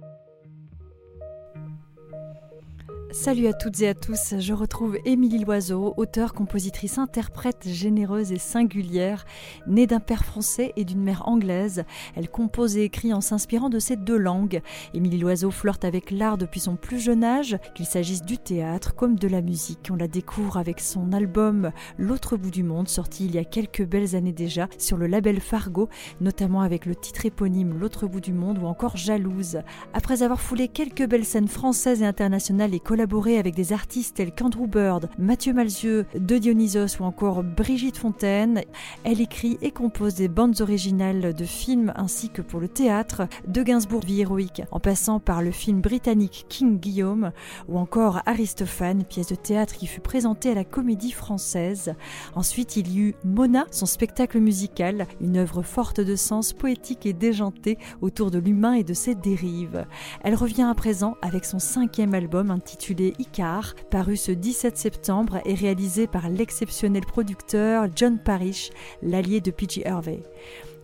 Thank you Salut à toutes et à tous, je retrouve Émilie Loiseau, auteure, compositrice, interprète généreuse et singulière. Née d'un père français et d'une mère anglaise, elle compose et écrit en s'inspirant de ces deux langues. Émilie Loiseau flirte avec l'art depuis son plus jeune âge, qu'il s'agisse du théâtre comme de la musique. On la découvre avec son album L'autre bout du monde, sorti il y a quelques belles années déjà sur le label Fargo, notamment avec le titre éponyme L'autre bout du monde ou encore Jalouse. Après avoir foulé quelques belles scènes françaises et internationales et collaboré avec des artistes tels qu'Andrew Bird, Mathieu Malzieu, De Dionysos ou encore Brigitte Fontaine. Elle écrit et compose des bandes originales de films ainsi que pour le théâtre, de Gainsbourg Vie héroïque, en passant par le film britannique King Guillaume ou encore Aristophane, pièce de théâtre qui fut présentée à la Comédie Française. Ensuite, il y eut Mona, son spectacle musical, une œuvre forte de sens poétique et déjantée autour de l'humain et de ses dérives. Elle revient à présent avec son cinquième album intitulé Icar, paru ce 17 septembre et réalisé par l'exceptionnel producteur John Parrish, l'allié de P.G. Hervey.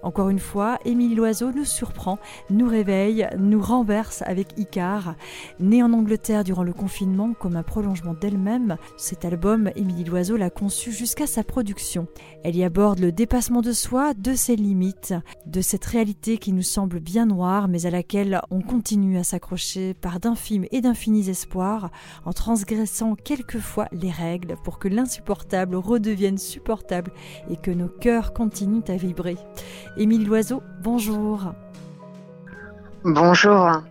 Encore une fois, Émilie Loiseau nous surprend, nous réveille, nous renverse avec Icar. Née en Angleterre durant le confinement comme un prolongement d'elle-même, cet album, Émilie Loiseau l'a conçu jusqu'à sa production. Elle y aborde le dépassement de soi, de ses limites, de cette réalité qui nous semble bien noire mais à laquelle on continue à s'accrocher par d'infimes et d'infinis espoirs en transgressant quelquefois les règles pour que l'insupportable redevienne supportable et que nos cœurs continuent à vibrer. Émile Loiseau, bonjour. Bonjour.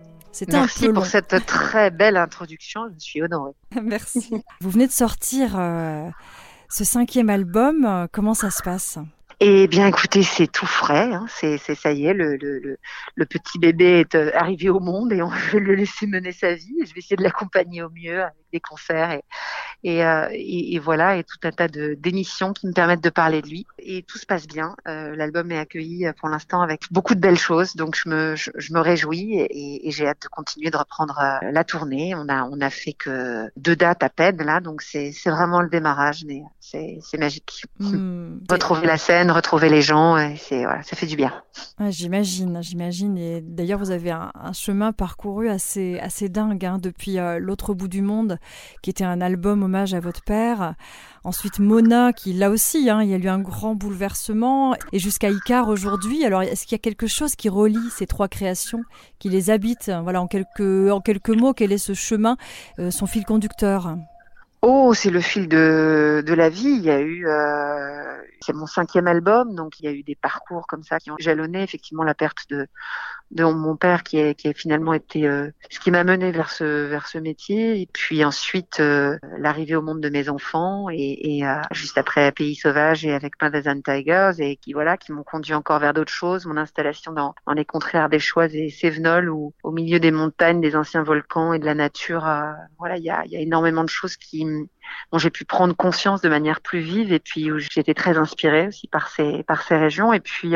Merci pour cette très belle introduction, je suis honorée. Merci. Vous venez de sortir euh, ce cinquième album, comment ça se passe? Eh bien, écoutez, c'est tout frais. Hein. C'est, ça y est, le, le, le, petit bébé est euh, arrivé au monde et on veut le laisser mener sa vie. Je vais essayer de l'accompagner au mieux avec des concerts et, et, euh, et, voilà, et tout un tas de, d'émissions qui me permettent de parler de lui. Et tout se passe bien. Euh, l'album est accueilli pour l'instant avec beaucoup de belles choses, donc je me, je, me réjouis et, et, j'ai hâte de continuer de reprendre la tournée. On a, on a fait que deux dates à peine là, donc c'est, vraiment le démarrage, mais c'est, magique. Hmm. Retrouver la scène retrouver les gens, c'est voilà, ça fait du bien. j'imagine, j'imagine. Et d'ailleurs, vous avez un, chemin parcouru assez assez dingue hein, depuis euh, l'autre bout du monde, qui était un album hommage à votre père. Ensuite, Mona, qui là aussi, hein, il y a eu un grand bouleversement, et jusqu'à Icar aujourd'hui. Alors, est-ce qu'il y a quelque chose qui relie ces trois créations, qui les habite Voilà, en quelques en quelques mots, quel est ce chemin, euh, son fil conducteur? Oh, c'est le fil de, de la vie. Il y a eu, euh, c'est mon cinquième album, donc il y a eu des parcours comme ça qui ont jalonné effectivement la perte de, de mon père qui, est, qui a finalement été euh, ce qui m'a mené vers ce vers ce métier et puis ensuite euh, l'arrivée au monde de mes enfants et, et euh, juste après Pays sauvage et avec Mothers and Tigers et qui voilà qui m'ont conduit encore vers d'autres choses mon installation dans, dans les contrées ardéchoises et Sévenol ou au milieu des montagnes des anciens volcans et de la nature voilà il y a, y a énormément de choses qui dont j'ai pu prendre conscience de manière plus vive et puis où j'étais très inspirée aussi par ces par ces régions et puis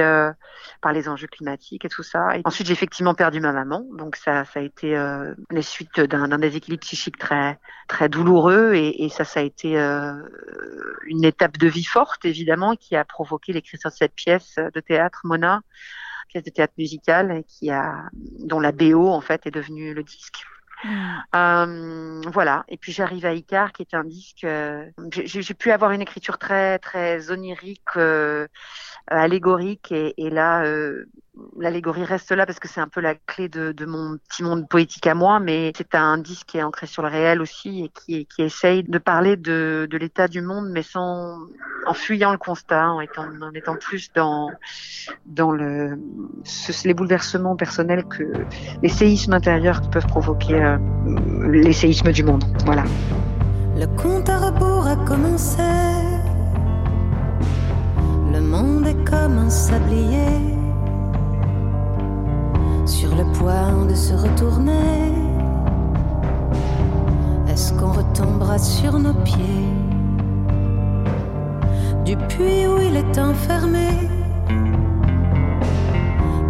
par les enjeux climatiques et tout ça ensuite j'ai effectivement perdu ma maman, donc ça, a été euh, les suites d'un déséquilibre psychique très, très douloureux, et, et ça, ça a été euh, une étape de vie forte, évidemment, qui a provoqué l'écriture de cette pièce de théâtre, Mona, pièce de théâtre musical, qui a, dont la BO en fait est devenue le disque. Euh, voilà. Et puis j'arrive à Icar, qui est un disque. Euh, j'ai pu avoir une écriture très très onirique, euh, allégorique, et, là, l'allégorie reste là parce que c'est un peu la clé de, mon petit monde poétique à moi, mais c'est un disque qui est ancré sur le réel aussi et qui, essaye de parler de, l'état du monde, mais sans en fuyant le constat, en étant, plus dans les bouleversements personnels que les séismes intérieurs que peuvent provoquer euh, les séismes du monde. Voilà. Sur le point de se retourner. Est-ce qu'on retombera sur nos pieds? Du puits où il est enfermé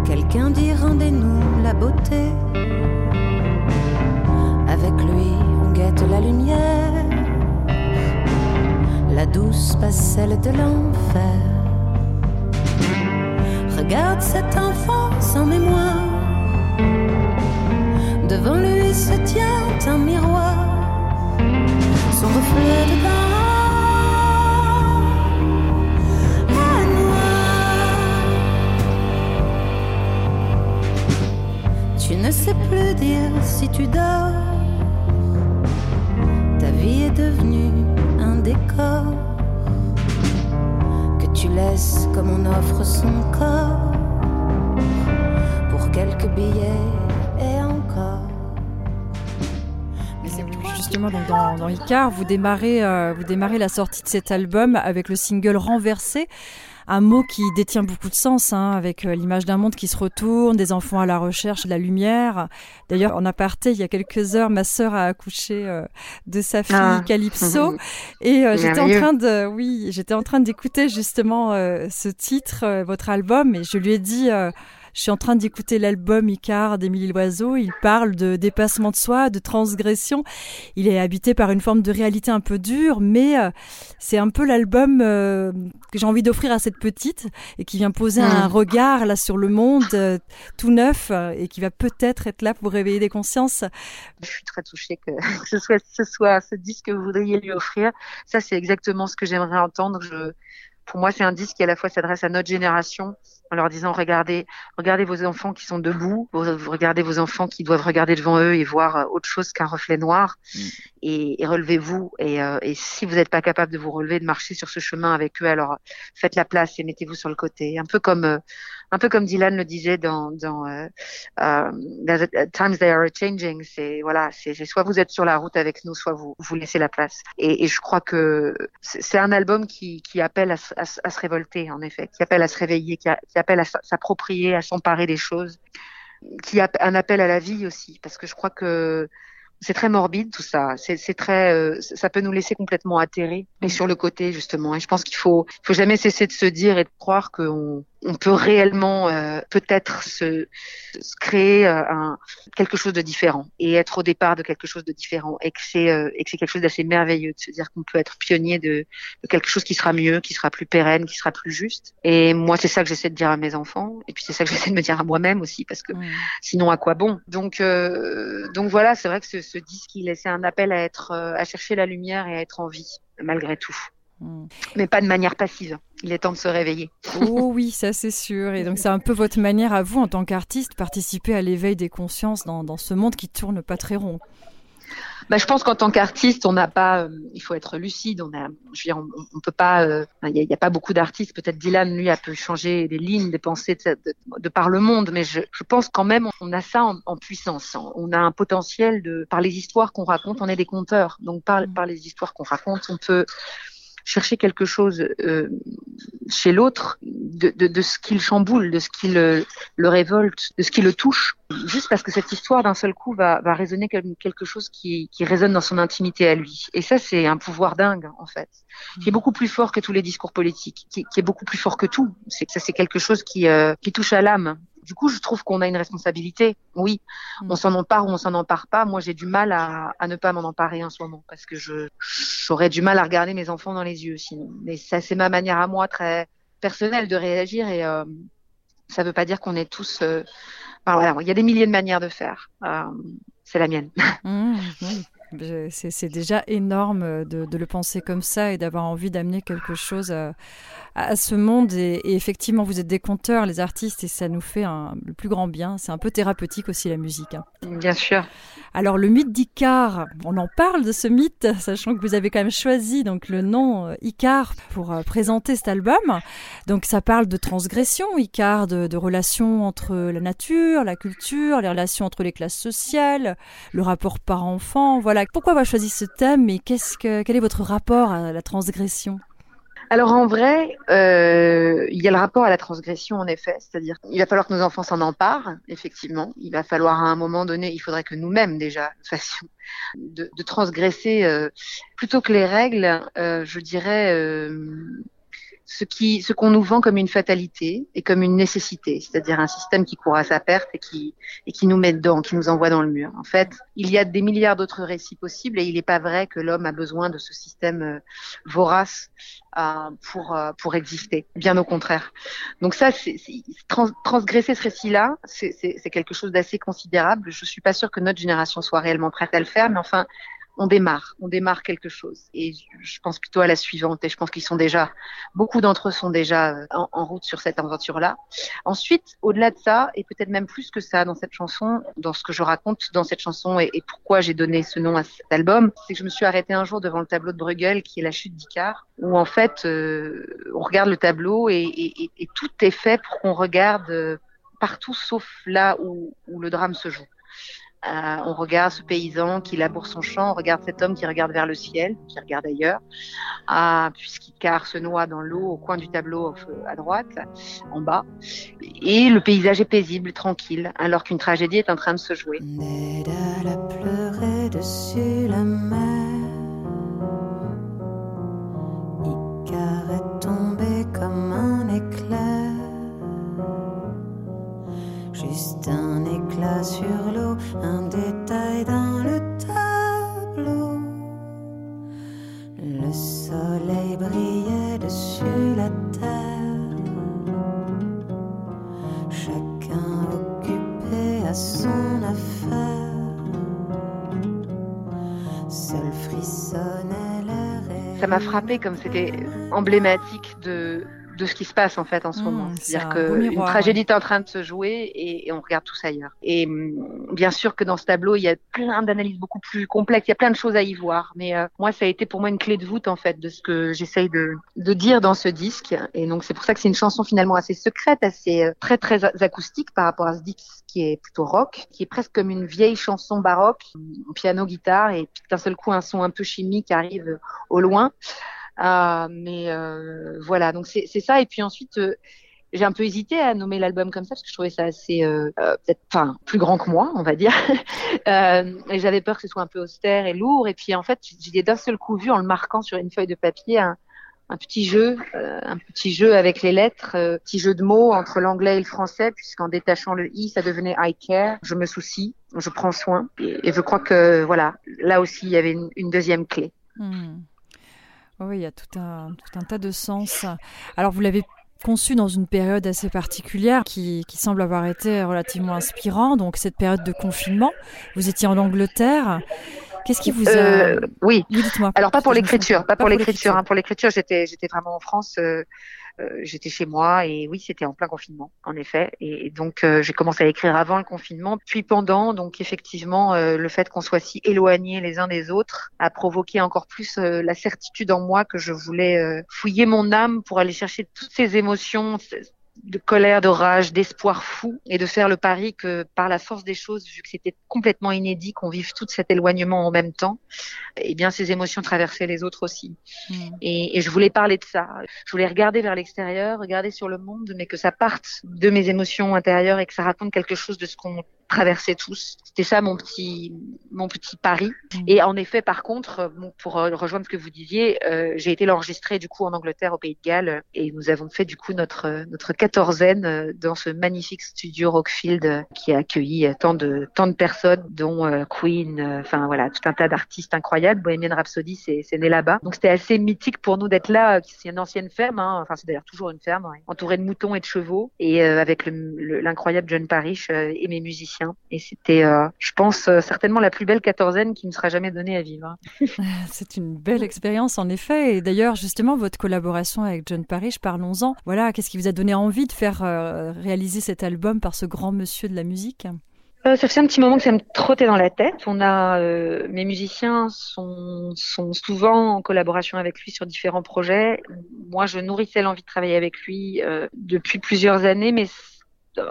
Quelqu'un dit rendez-nous la beauté. Avec lui, on guette la lumière, la douce celle de l'enfer. Regarde cet enfant sans mémoire se tient un miroir, son reflet est noir. Tu ne sais plus dire si tu dors. Ta vie est devenue un décor. Que tu laisses comme on offre son corps. Pour quelques billets Justement, donc dans, dans Icar, vous démarrez, euh, vous démarrez la sortie de cet album avec le single Renversé. Un mot qui détient beaucoup de sens, hein, avec euh, l'image d'un monde qui se retourne, des enfants à la recherche de la lumière. D'ailleurs, en aparté, il y a quelques heures, ma sœur a accouché euh, de sa fille Ah. Calypso, et euh, j'étais en train de, oui, j'étais en train d'écouter justement ce titre, votre album, et je lui ai dit. Je suis en train d'écouter l'album Icar d'Émilie Loiseau. Il parle de dépassement de soi, de transgression. Il est habité par une forme de réalité un peu dure, mais euh, c'est un peu l'album euh, que j'ai envie d'offrir à cette petite et qui vient poser Mm. un regard là sur le monde euh, tout neuf euh, et qui va peut-être être là pour réveiller des consciences. Je suis très touchée que, que ce soit ce soit ce disque que vous voudriez lui offrir. Ça, c'est exactement ce que j'aimerais entendre. Je, pour moi, c'est un disque qui à la fois s'adresse à notre génération en leur disant regardez, regardez vos enfants qui sont debout, regardez vos enfants qui doivent regarder devant eux et voir euh, autre chose qu'un reflet noir, Mm. et, et relevez-vous. Et, euh, et si vous n'êtes pas capable de vous relever, de marcher sur ce chemin avec eux, alors faites la place et mettez-vous sur le côté. Un peu comme euh, un peu comme Dylan le disait dans dans euh, euh, Times They Are Changing. C'est voilà, c'est soit vous êtes sur la route avec nous, soit vous vous laissez la place. Et, et je crois que c'est un album qui qui appelle à, à à se révolter en effet, qui appelle à se réveiller, qui, appelle à s'approprier, à s'emparer des choses, qui a un appel à la vie aussi, parce que je crois que c'est très morbide tout ça. C'est très, euh, ça peut nous laisser complètement atterrés et sur le côté justement. Et je pense qu'il faut, faut jamais cesser de se dire et de croire qu'on on peut réellement euh, peut-être se, se créer euh, un, quelque chose de différent et être au départ de quelque chose de différent et que c'est euh, et que c'est quelque chose d'assez merveilleux de se dire qu'on peut être pionnier de, de quelque chose qui sera mieux, qui sera plus pérenne, qui sera plus juste. Et moi c'est ça que j'essaie de dire à mes enfants et puis c'est ça que j'essaie de me dire à moi-même aussi parce que sinon à quoi bon? Donc euh, donc voilà, c'est vrai que ce, ce disque il laissait un appel à être euh, à chercher la lumière et à être en vie malgré tout. Mais pas de manière passive. Il est temps de se réveiller. Oh oui, ça c'est sûr. Et donc c'est un peu votre manière à vous, en tant qu'artiste, participer à l'éveil des consciences dans, dans ce monde qui tourne pas très rond. Bah, je pense qu'en tant qu'artiste, on n'a pas, euh, il faut être lucide. On a, je veux dire, on, on peut pas, euh, il n'y a, pas beaucoup d'artistes. Peut-être Dylan, lui, a pu changer des lignes, des pensées de, de, de par le monde, mais je, je pense quand même, on a ça en, en puissance. On a un potentiel de, par les histoires qu'on raconte, on est des conteurs. Donc par, Mm. par les histoires qu'on raconte, on peut chercher quelque chose euh, chez l'autre de, de, de ce qui le chamboule, de ce qui le, le révolte, de ce qui le touche, juste parce que cette histoire d'un seul coup va, va résonner comme quelque chose qui, qui résonne dans son intimité à lui. Et ça, c'est un pouvoir dingue, en fait, qui est beaucoup plus fort que tous les discours politiques, qui, qui est beaucoup plus fort que tout. C'est ça, c'est quelque chose qui, euh, qui touche à l'âme. Du coup, je trouve qu'on a une responsabilité. Oui, Mm. on s'en empare ou on s'en empare pas. Moi, j'ai du mal à, à ne pas m'en emparer en ce moment parce que je j'aurais du mal à regarder mes enfants dans les yeux sinon. Mais ça, c'est ma manière à moi très personnelle de réagir et euh, ça veut pas dire qu'on est tous. euh, enfin, voilà, il y a des milliers de manières de faire. Euh, c'est la mienne. Mmh, oui. C'est déjà énorme euh, de, de le penser comme ça et d'avoir envie d'amener quelque chose à, à ce monde. Et, et effectivement, vous êtes des conteurs, les artistes, et ça nous fait un- le plus grand bien. C'est un peu thérapeutique aussi la musique. hein. Bien sûr. Alors le mythe d'Icar, on en parle de ce mythe, sachant que vous avez quand même choisi donc le nom euh, Icar pour euh, présenter cet album. Donc ça parle de transgression, Icar, de, de relations entre la nature, la culture, les relations entre les classes sociales, le rapport parent-enfant. Voilà. Pourquoi avoir choisi ce thème et qu'est-ce que quel est votre rapport à la transgression? Alors en vrai, euh, il y a le rapport à la transgression en effet, c'est-à-dire il va falloir que nos enfants s'en emparent, effectivement. Il va falloir à un moment donné, il faudrait que nous-mêmes déjà fassions de, transgresser euh, plutôt que les règles, euh, je dirais. Ce qui, ce qu'on nous vend comme une fatalité et comme une nécessité, c'est-à-dire un système qui court à sa perte et qui, et qui nous met dedans, qui nous envoie dans le mur. En fait, il y a des milliards d'autres récits possibles et il n'est pas vrai que l'homme a besoin de ce système euh, vorace euh, pour euh, pour exister. Bien au contraire. Donc ça, c'est trans, transgresser ce récit-là, c'est quelque chose d'assez considérable. Je suis pas sûre que notre génération soit réellement prête à le faire, mais enfin, on démarre, on démarre quelque chose. Et je pense plutôt à la suivante. Et je pense qu'ils sont déjà, beaucoup d'entre eux sont déjà euh, en, route sur cette aventure-là. Ensuite, au-delà de ça, et peut-être même plus que ça dans cette chanson, dans ce que je raconte dans cette chanson et, pourquoi j'ai donné ce nom à cet album, c'est que je me suis arrêtée un jour devant le tableau de Bruegel qui est la chute d'Icare, où en fait, euh, on regarde le tableau et, tout est fait pour qu'on regarde euh, partout sauf là où le drame se joue. Euh, on regarde ce paysan qui laboure son champ, on regarde cet homme qui regarde vers le ciel, qui regarde ailleurs, ah, puisqu'il car se noie dans l'eau au coin du tableau à droite, en bas. Et le paysage est paisible, tranquille, alors qu'une tragédie est en train de se jouer. Comme c'était emblématique de de ce qui se passe en fait en ce mmh, moment. C'est-à-dire qu'une tragédie est en train de se jouer et, on regarde tous ailleurs. Et mmh, bien sûr que dans ce tableau, il y a plein d'analyses beaucoup plus complexes, il y a plein de choses à y voir. Mais euh, moi, ça a été pour moi une clé de voûte en fait de ce que j'essaye de, dire dans ce disque. Et donc c'est pour ça que c'est une chanson finalement assez secrète, assez euh, très très acoustique par rapport à ce disque qui est plutôt rock, qui est presque comme une vieille chanson baroque, piano, guitare, et puis d'un seul coup un son un peu chimique arrive au loin. Euh, mais voilà, donc c'est ça. Et puis ensuite, j'ai un peu hésité à nommer l'album comme ça parce que je trouvais ça assez euh, peut-être enfin plus grand que moi on va dire. Euh, et j'avais peur que ce soit un peu austère et lourd. Et puis en fait j'ai d'un seul coup vu en le marquant sur une feuille de papier un, un petit jeu euh, un petit jeu avec les lettres petit jeu de mots entre l'anglais et le français puisqu'en détachant le i ça devenait I care. Je me soucie je prends soin. Et, je crois que voilà là aussi il y avait une, une deuxième clé. Hmm. Oui, il y a tout un, tout un tas de sens. Alors, vous l'avez conçu dans une période assez particulière qui, qui, semble avoir été relativement inspirant, donc cette période de confinement. Vous étiez en Angleterre. Qu'est-ce qui vous a... Euh, oui, dites-moi. Alors pas pour l'écriture, pas, pour l'écriture. Hein. Pour l'écriture, j'étais j'étais vraiment en France. Euh, j'étais chez moi et oui, c'était en plein confinement, en effet. Et, donc, euh, j'ai commencé à écrire avant le confinement, puis pendant. Donc, effectivement, euh, le fait qu'on soit si éloignés les uns des autres a provoqué encore plus la certitude en moi que je voulais fouiller mon âme pour aller chercher toutes ces émotions, de colère, de rage, d'espoir fou et de faire le pari que par la force des choses, vu que c'était complètement inédit qu'on vive tout cet éloignement en même temps, eh bien ces émotions traversaient les autres aussi. Hmm. Et, et, je voulais parler de ça. Je voulais regarder vers l'extérieur, regarder sur le monde, mais que ça parte de mes émotions intérieures et que ça raconte quelque chose de ce qu'on traverser tous. C'était ça mon petit mon petit pari. Mm. Et en effet, par contre, pour euh, rejoindre ce que vous disiez, euh, j'ai été l'enregistrer du coup en Angleterre, au Pays de Galles, et nous avons fait du coup notre notre quatorzaine euh, dans ce magnifique studio Rockfield qui a accueilli tant de tant de personnes, dont Queen, enfin voilà, tout un tas d'artistes incroyables. Bohemian Rhapsody, c'est c'est né là-bas. Donc c'était assez mythique pour nous d'être là. C'est une ancienne ferme, hein. enfin c'est d'ailleurs toujours une ferme, entourée de moutons et de chevaux, et avec l'incroyable John Parrish et mes musiciens et c'était, euh, je pense, euh, certainement la plus belle quatorzaine qui me sera jamais donnée à vivre. C'est une belle expérience, en effet. Et d'ailleurs, justement, votre collaboration avec John Parrish, parlons-en. Voilà, qu'est-ce qui vous a donné envie de faire euh, réaliser cet album par ce grand monsieur de la musique? Ça fait un petit moment que ça me trottait dans la tête. On a, mes musiciens sont, sont souvent en collaboration avec lui sur différents projets. Moi, je nourrissais l'envie de travailler avec lui depuis plusieurs années, mais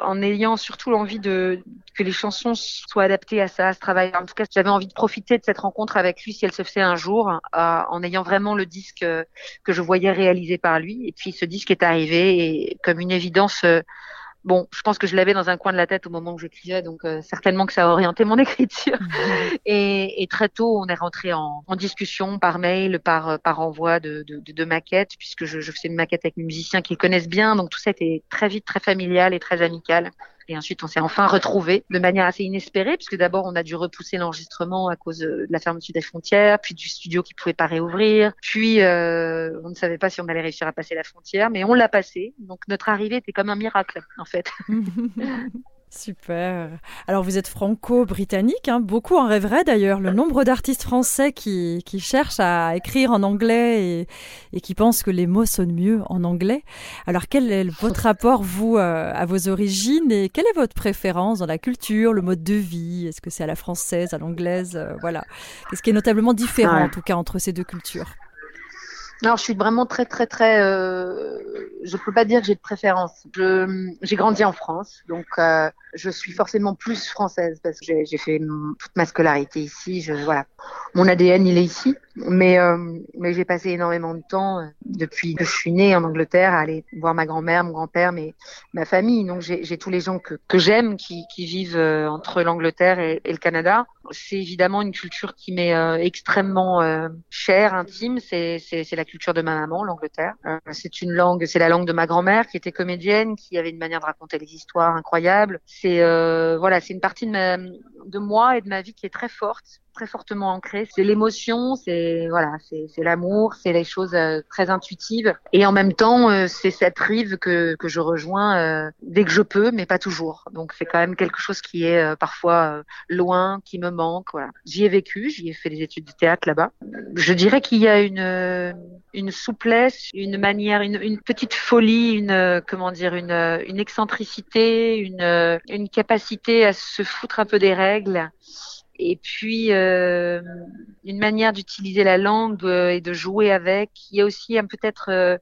en ayant surtout l'envie de que les chansons soient adaptées à ça, à ce travail. En tout cas, j'avais envie de profiter de cette rencontre avec lui si elle se fait un jour, euh, en ayant vraiment le disque que je voyais réalisé par lui. Et puis ce disque est arrivé et comme une évidence, euh, bon, je pense que je l'avais dans un coin de la tête au moment où j'écrivais, donc euh, certainement que ça a orienté mon écriture. et, et, très tôt, on est rentré en, en discussion par mail, par par envoi de, de, de, maquettes, puisque je, je faisais une maquette avec mes musiciens qu'ils connaissent bien, donc tout ça était très vite très familial et très amical. Et ensuite, on s'est enfin retrouvés de manière assez inespérée, puisque d'abord, on a dû repousser l'enregistrement à cause de la fermeture des frontières, puis du studio qui pouvait pas réouvrir, puis euh, on ne savait pas si on allait réussir à passer la frontière, mais on l'a passé. Donc notre arrivée était comme un miracle, en fait. Super. Alors vous êtes franco-britannique, hein. beaucoup en rêveraient d'ailleurs. Le nombre d'artistes français qui, qui, cherchent à écrire en anglais et, et, qui pensent que les mots sonnent mieux en anglais. Alors quel est votre rapport, vous, euh, à vos origines et quelle est votre préférence dans la culture, le mode de vie? Est-ce que c'est à la française, à l'anglaise? Euh, Voilà. Qu'est-ce qui est notablement différent en tout cas entre ces deux cultures? Alors, je suis vraiment très, très, très. Euh, je peux pas dire que j'ai de préférence. j'ai grandi en France, donc euh, je suis forcément plus française parce que j'ai, fait toute ma scolarité ici. Je, voilà, mon ADN il est ici, mais euh, mais j'ai passé énormément de temps euh, depuis que je suis née en Angleterre à aller voir ma grand-mère, mon grand-père, mais ma famille. Donc j'ai, tous les gens que, que j'aime qui, qui vivent euh, entre l'Angleterre et, et, le Canada. C'est évidemment une culture qui m'est extrêmement chère, intime. C'est, la culture de ma maman, l'Angleterre. c'est une langue, c'est la langue de ma grand-mère qui était comédienne, qui avait une manière de raconter les histoires incroyables c'est euh, voilà, c'est une partie de, de moi et de ma vie qui est très forte très fortement ancré. C'est l'émotion, c'est voilà, c'est l'amour, c'est les choses euh, très intuitives. Et en même temps, euh, c'est cette rive que, que je rejoins euh, dès que je peux, mais pas toujours. Donc c'est quand même quelque chose qui est parfois loin, qui me manque. Voilà. J'y ai vécu, j'y ai fait des études de théâtre là-bas. Je dirais qu'il y a une une souplesse, une manière, une, une petite folie, une comment dire, une, une excentricité, une une capacité à se foutre un peu des règles et puis euh, une manière d'utiliser la langue euh, et de jouer avec. Il y a aussi peut-être euh,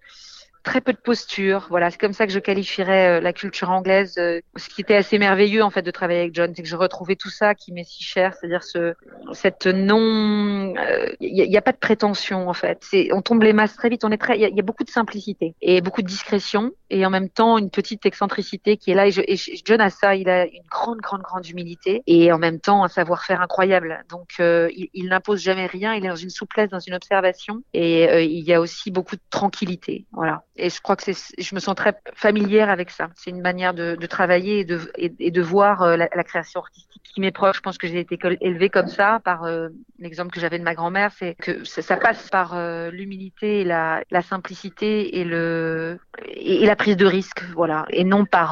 très peu de posture. Voilà, c'est comme ça que je qualifierais euh, la culture anglaise. Euh, ce qui était assez merveilleux en fait de travailler avec John, c'est que je retrouvais tout ça qui m'est si cher, c'est-à-dire ce cette non, il euh, n'y a, pas de prétention en fait. C'est on tombe les masses très vite. On est très, il y, a beaucoup de simplicité et beaucoup de discrétion et en même temps une petite excentricité qui est là. Et, je, et John a ça, il a une grande, grande, grande humilité et en même temps un savoir-faire incroyable. Donc il, il n'impose jamais rien. Il est dans une souplesse, dans une observation et il y a aussi beaucoup de tranquillité. Voilà. Et je crois que c'est, je me sens très familière avec ça. C'est une manière de, de travailler et de, et, de voir euh, la, création artistique qui m'est proche. Je pense que j'ai été élevée comme ça par euh, l'exemple que j'avais de ma grand-mère. C'est que ça, ça passe par euh, l'humilité, la, la simplicité et le et, la prise de risque, voilà, et non par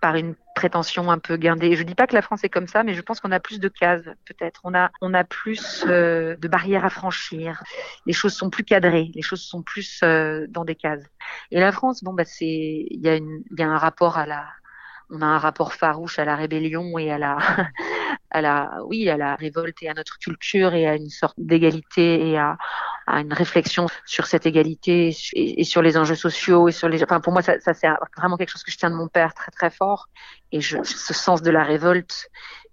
par une prétention un peu guindée. Je dis pas que la France est comme ça, mais je pense qu'on a plus de cases, peut-être. On a, on a plus euh, de barrières à franchir. Les choses sont plus cadrées, les choses sont plus euh, dans des cases. Et la France, bon, bah, c'est, il y a une, il y a un rapport à la, on a un rapport farouche à la rébellion et à la, à la, oui, à la révolte et à notre culture et à une sorte d'égalité et à, à une réflexion sur cette égalité et, sur les enjeux sociaux et sur les, enfin, pour moi, ça, ça c'est vraiment quelque chose que je tiens de mon père très très fort. Et je, ce sens de la révolte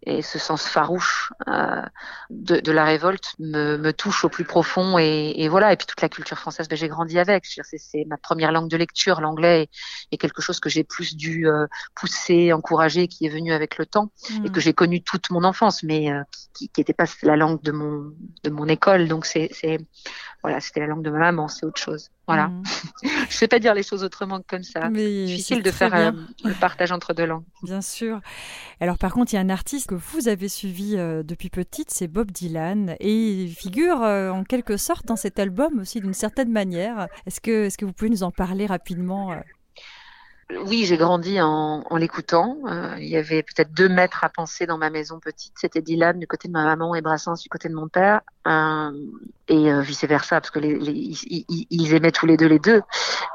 et ce sens farouche euh, de, de, la révolte me, me, touche au plus profond et, et, voilà. Et puis toute la culture française ben, j'ai grandi avec. C'est ma première langue de lecture l'anglais est, quelque chose que j'ai plus dû euh, pousser encourager qui est venu avec le temps et que j'ai connu toute mon enfance mais euh, qui n'était pas la langue de mon de mon école. Donc c'est voilà c'était la langue de ma maman c'est autre chose voilà. Mmh. je sais pas dire les choses autrement que comme ça. Mais difficile de faire euh, le partage entre deux langues. Bien sûr. Alors par contre, il y a un artiste que vous avez suivi euh, depuis petite, c'est Bob Dylan, et il figure euh, en quelque sorte dans cet album aussi d'une certaine manière. Est-ce que, est-ce que vous pouvez nous en parler rapidement oui, j'ai grandi en, en l'écoutant. Euh, il y avait peut-être deux mètres à penser dans ma maison petite. C'était Dylan du côté de ma maman et Brassens du côté de mon père, euh, et euh, vice versa, parce que les, les, ils, ils, aimaient tous les deux les deux.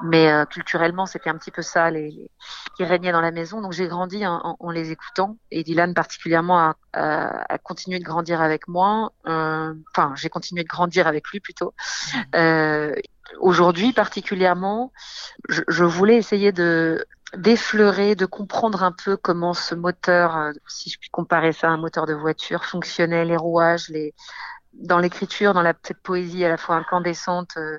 Mais euh, culturellement, c'était un petit peu ça les, les, qui régnait dans la maison. Donc j'ai grandi en, en, les écoutant, et Dylan particulièrement a, a, a continué de grandir avec moi. Enfin, j'ai continué de grandir avec lui plutôt. Aujourd'hui particulièrement, je, je, voulais essayer de d'effleurer, de comprendre un peu comment ce moteur, euh, si je puis comparer ça à un moteur de voiture, fonctionnait, les rouages, les dans l'écriture, dans la, cette poésie à la fois incandescente, euh,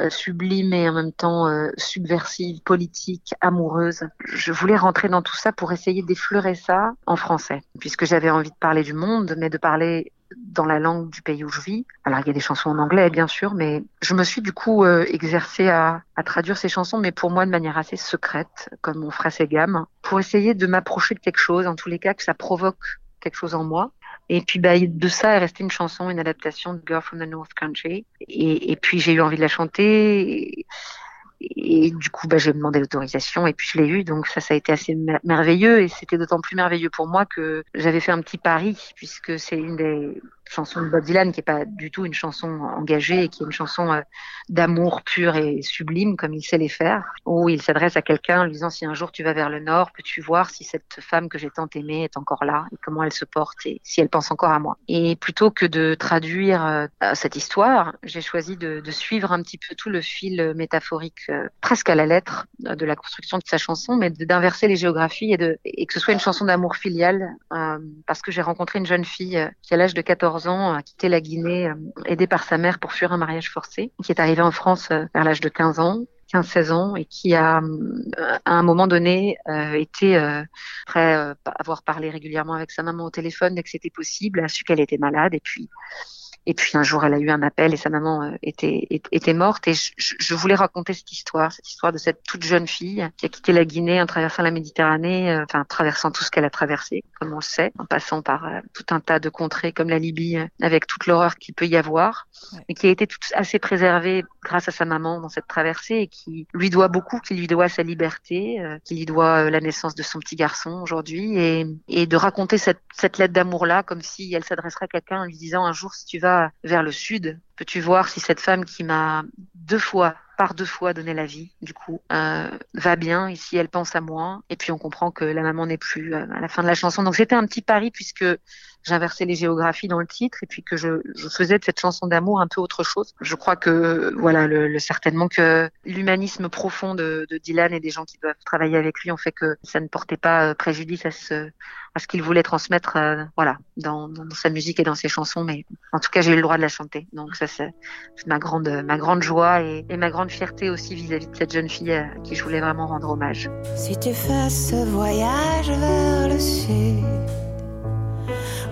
euh, sublime et en même temps euh, subversive, politique, amoureuse. Je voulais rentrer dans tout ça pour essayer d'effleurer ça en français, puisque j'avais envie de parler du monde, mais de parler dans la langue du pays où je vis. Alors il y a des chansons en anglais bien sûr, mais je me suis du coup euh, exercée à, à, traduire ces chansons, mais pour moi de manière assez secrète, comme on ferait ses gammes, pour essayer de m'approcher de quelque chose, en tous les cas que ça provoque quelque chose en moi. Et puis bah, de ça est restée une chanson, une adaptation de Girl from the North Country. Et, et puis j'ai eu envie de la chanter. Et, du coup, bah, j'ai demandé l'autorisation et puis je l'ai eu. Donc ça, ça a été assez merveilleux et c'était d'autant plus merveilleux pour moi que j'avais fait un petit pari puisque c'est une des chanson de Bob Dylan qui est pas du tout une chanson engagée et qui est une chanson euh, d'amour pur et sublime comme il sait les faire où il s'adresse à quelqu'un en lui disant si un jour tu vas vers le nord peux-tu voir si cette femme que j'ai tant aimée est encore là et comment elle se porte et si elle pense encore à moi? Et plutôt que de traduire euh, cette histoire j'ai choisi de, de, suivre un petit peu tout le fil métaphorique euh, presque à la lettre de la construction de sa chanson mais d'inverser les géographies et, de, et que ce soit une chanson d'amour filial parce que j'ai rencontré une jeune fille qui à l'âge de 14 ans, a quitté la Guinée, euh, aidé par sa mère pour fuir un mariage forcé, qui est arrivé en France euh, vers l'âge de 15 ans. 15-16 ans et qui a euh, à un moment donné été prêt à avoir parlé régulièrement avec sa maman au téléphone dès que c'était possible, a su qu'elle était malade et puis et puis un jour, elle a eu un appel et sa maman euh, était, était morte. Et je, je, voulais raconter cette histoire, cette histoire de cette toute jeune fille qui a quitté la Guinée en traversant la Méditerranée, euh, enfin traversant tout ce qu'elle a traversé, comme on le sait, en passant par euh, tout un tas de contrées comme la Libye, avec toute l'horreur qu'il peut y avoir, et qui a été toute assez préservée grâce à sa maman dans cette traversée et qui lui doit beaucoup, qui lui doit sa liberté, qui lui doit la naissance de son petit garçon aujourd'hui, et, et de raconter cette, cette lettre d'amour-là comme si elle s'adresserait à quelqu'un en lui disant un jour si tu vas vers le sud, peux-tu voir si cette femme qui m'a deux fois, par deux fois donné la vie, du coup, euh, va bien et si elle pense à moi? Et puis on comprend que la maman n'est plus euh, à la fin de la chanson. Donc c'était un petit pari puisque j'inversais les géographies dans le titre et puis que je, je faisais de cette chanson d'amour un peu autre chose. Je crois que voilà, le, le certainement que l'humanisme profond de, de, Dylan et des gens qui doivent travailler avec lui ont fait que ça ne portait pas euh, préjudice à ce à ce qu'il voulait transmettre, euh, voilà, dans, dans, sa musique et dans ses chansons. Mais en tout cas, j'ai eu le droit de la chanter. C'est ma grande joie et, ma grande fierté aussi vis-à-vis -vis de cette jeune fille à qui je voulais vraiment rendre hommage. Si tu fais ce voyage vers le sud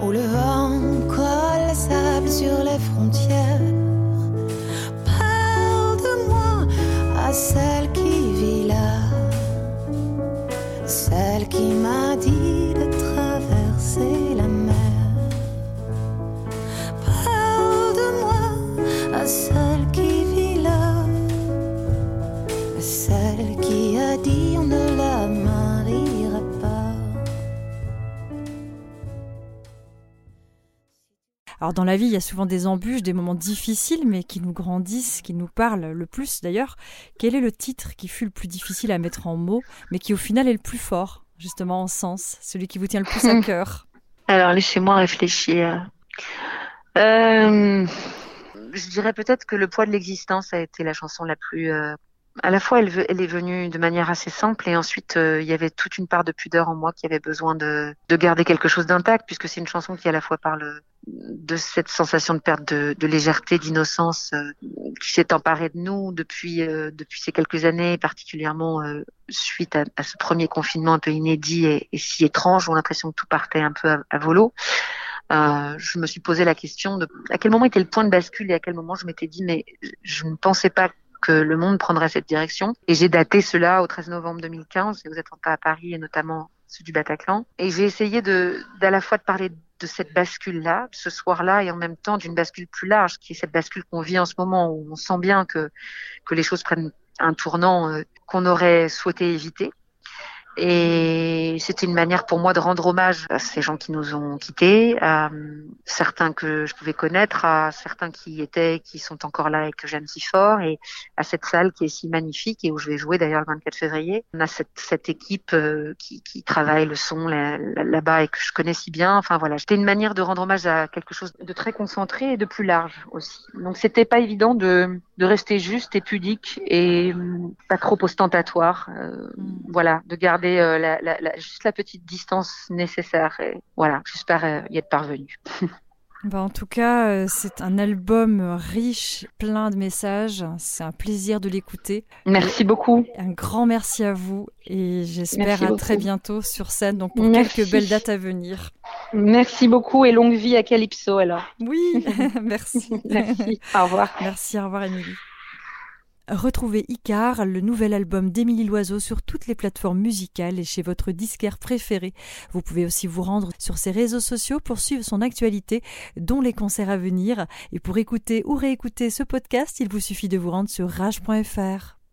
où le vent colle le sable sur les frontières. Parle de moi à celle qui vit là, celle qui m'a dit de traverser à celle qui vit là, celle qui a dit on ne la mariera pas. Alors dans la vie, il y a souvent des embûches, des moments difficiles, mais qui nous grandissent, qui nous parlent le plus d'ailleurs. Quel est le titre qui fut le plus difficile à mettre en mots, mais qui au final est le plus fort, justement en sens, celui qui vous tient le plus à cœur? Alors laissez-moi réfléchir. Euh, je dirais peut-être que le poids de l'existence a été la chanson la plus euh, à la fois, elle, est venue de manière assez simple et ensuite, euh, il y avait toute une part de pudeur en moi qui avait besoin de, de garder quelque chose d'intact puisque c'est une chanson qui à la fois parle de cette sensation de perte de, de légèreté, d'innocence euh, qui s'est emparée de nous depuis euh, depuis ces quelques années, particulièrement euh, suite à, à, ce premier confinement un peu inédit et, et si étrange, on a l'impression que tout partait un peu à, à volo. Je me suis posé la question de à quel moment était le point de bascule et à quel moment je m'étais dit mais je ne pensais pas que le monde prendrait cette direction. Et j'ai daté cela au 13 novembre 2015, et vous êtes à Paris et notamment ceux du Bataclan. Et j'ai essayé de, d'à la fois de parler de cette bascule-là, ce soir-là, et en même temps d'une bascule plus large, qui est cette bascule qu'on vit en ce moment, où on sent bien que, que les choses prennent un tournant euh, qu'on aurait souhaité éviter. Et c'était une manière pour moi de rendre hommage à ces gens qui nous ont quittés, à certains que je pouvais connaître, à certains qui étaient, qui sont encore là et que j'aime si fort, et à cette salle qui est si magnifique et où je vais jouer d'ailleurs le 24 février. On a cette, cette équipe euh, qui, qui, travaille le son là-bas et que je connais si bien. Enfin voilà, c'était une manière de rendre hommage à quelque chose de très concentré et de plus large aussi. Donc c'était pas évident de, de rester juste et pudique et pas trop ostentatoire. Euh, voilà, de garder euh, la, la, la, juste la petite distance nécessaire. Et voilà, j'espère y être parvenue. Bah, en tout cas, euh, c'est un album riche, plein de messages. C'est un plaisir de l'écouter. Merci beaucoup. Un grand merci à vous et j'espère à très bientôt sur scène, donc pour merci. quelques belles dates à venir. Merci beaucoup et longue vie à Calypso alors. Oui, merci. merci. Au revoir. Merci, au revoir Émilie. Retrouvez Icar, le nouvel album d'Émilie Loiseau sur toutes les plateformes musicales et chez votre disquaire préféré. Vous pouvez aussi vous rendre sur ses réseaux sociaux pour suivre son actualité, dont les concerts à venir. Et pour écouter ou réécouter ce podcast, il vous suffit de vous rendre sur rage.fr.